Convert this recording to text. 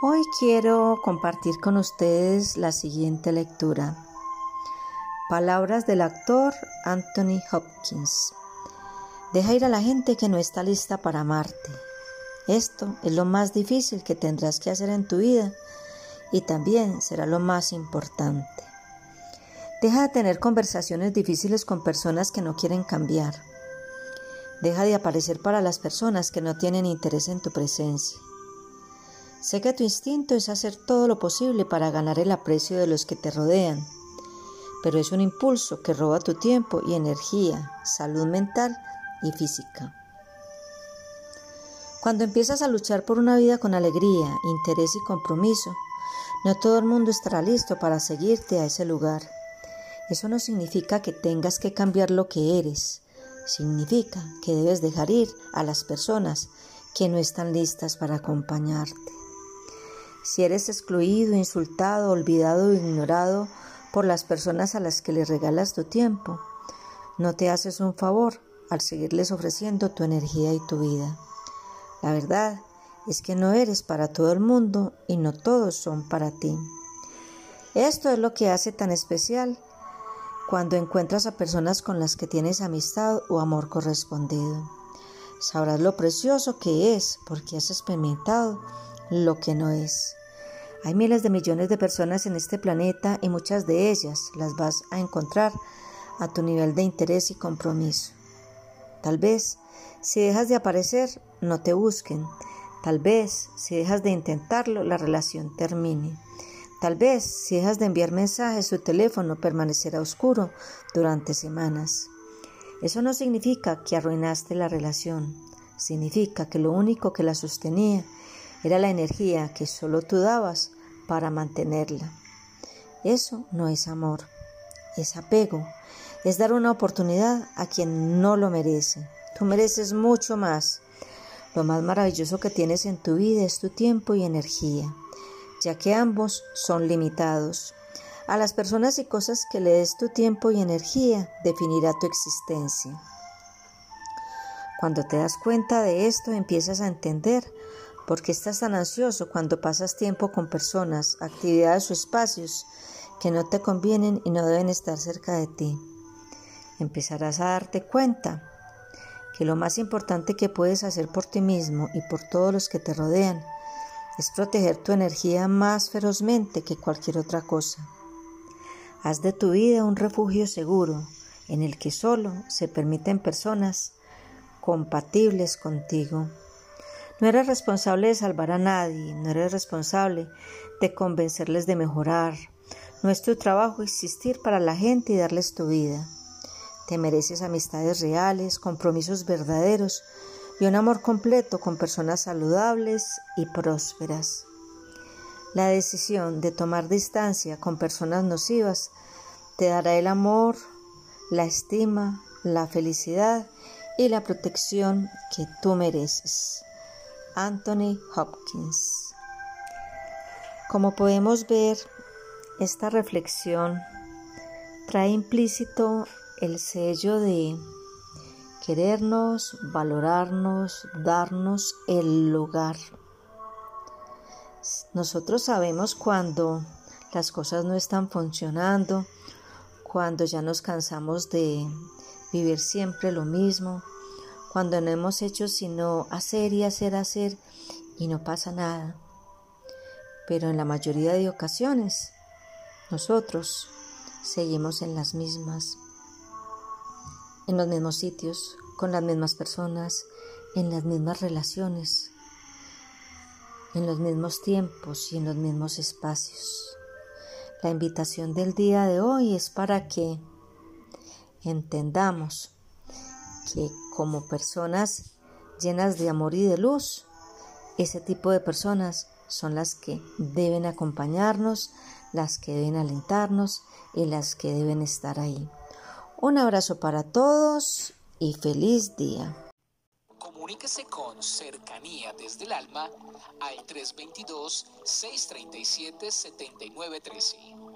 Hoy quiero compartir con ustedes la siguiente lectura. Palabras del actor Anthony Hopkins. Deja ir a la gente que no está lista para amarte. Esto es lo más difícil que tendrás que hacer en tu vida y también será lo más importante. Deja de tener conversaciones difíciles con personas que no quieren cambiar. Deja de aparecer para las personas que no tienen interés en tu presencia. Sé que tu instinto es hacer todo lo posible para ganar el aprecio de los que te rodean, pero es un impulso que roba tu tiempo y energía, salud mental y física. Cuando empiezas a luchar por una vida con alegría, interés y compromiso, no todo el mundo estará listo para seguirte a ese lugar. Eso no significa que tengas que cambiar lo que eres, significa que debes dejar ir a las personas que no están listas para acompañarte. Si eres excluido, insultado, olvidado o ignorado por las personas a las que le regalas tu tiempo, no te haces un favor al seguirles ofreciendo tu energía y tu vida. La verdad es que no eres para todo el mundo y no todos son para ti. Esto es lo que hace tan especial cuando encuentras a personas con las que tienes amistad o amor correspondido. Sabrás lo precioso que es porque has experimentado lo que no es. Hay miles de millones de personas en este planeta y muchas de ellas las vas a encontrar a tu nivel de interés y compromiso. Tal vez, si dejas de aparecer, no te busquen. Tal vez, si dejas de intentarlo, la relación termine. Tal vez, si dejas de enviar mensajes, su teléfono permanecerá oscuro durante semanas. Eso no significa que arruinaste la relación. Significa que lo único que la sostenía era la energía que solo tú dabas para mantenerla. Eso no es amor, es apego, es dar una oportunidad a quien no lo merece. Tú mereces mucho más. Lo más maravilloso que tienes en tu vida es tu tiempo y energía, ya que ambos son limitados. A las personas y cosas que le des tu tiempo y energía definirá tu existencia. Cuando te das cuenta de esto, empiezas a entender ¿Por qué estás tan ansioso cuando pasas tiempo con personas, actividades o espacios que no te convienen y no deben estar cerca de ti? Empezarás a darte cuenta que lo más importante que puedes hacer por ti mismo y por todos los que te rodean es proteger tu energía más ferozmente que cualquier otra cosa. Haz de tu vida un refugio seguro en el que solo se permiten personas compatibles contigo. No eres responsable de salvar a nadie, no eres responsable de convencerles de mejorar. No es tu trabajo existir para la gente y darles tu vida. Te mereces amistades reales, compromisos verdaderos y un amor completo con personas saludables y prósperas. La decisión de tomar distancia con personas nocivas te dará el amor, la estima, la felicidad y la protección que tú mereces. Anthony Hopkins. Como podemos ver, esta reflexión trae implícito el sello de querernos, valorarnos, darnos el lugar. Nosotros sabemos cuando las cosas no están funcionando, cuando ya nos cansamos de vivir siempre lo mismo, cuando no hemos hecho sino hacer y hacer, hacer y no pasa nada. Pero en la mayoría de ocasiones nosotros seguimos en las mismas, en los mismos sitios, con las mismas personas, en las mismas relaciones, en los mismos tiempos y en los mismos espacios. La invitación del día de hoy es para que entendamos que como personas llenas de amor y de luz, ese tipo de personas son las que deben acompañarnos, las que deben alentarnos y las que deben estar ahí. Un abrazo para todos y feliz día. Comuníquese con Cercanía desde el Alma al 322-637-7913.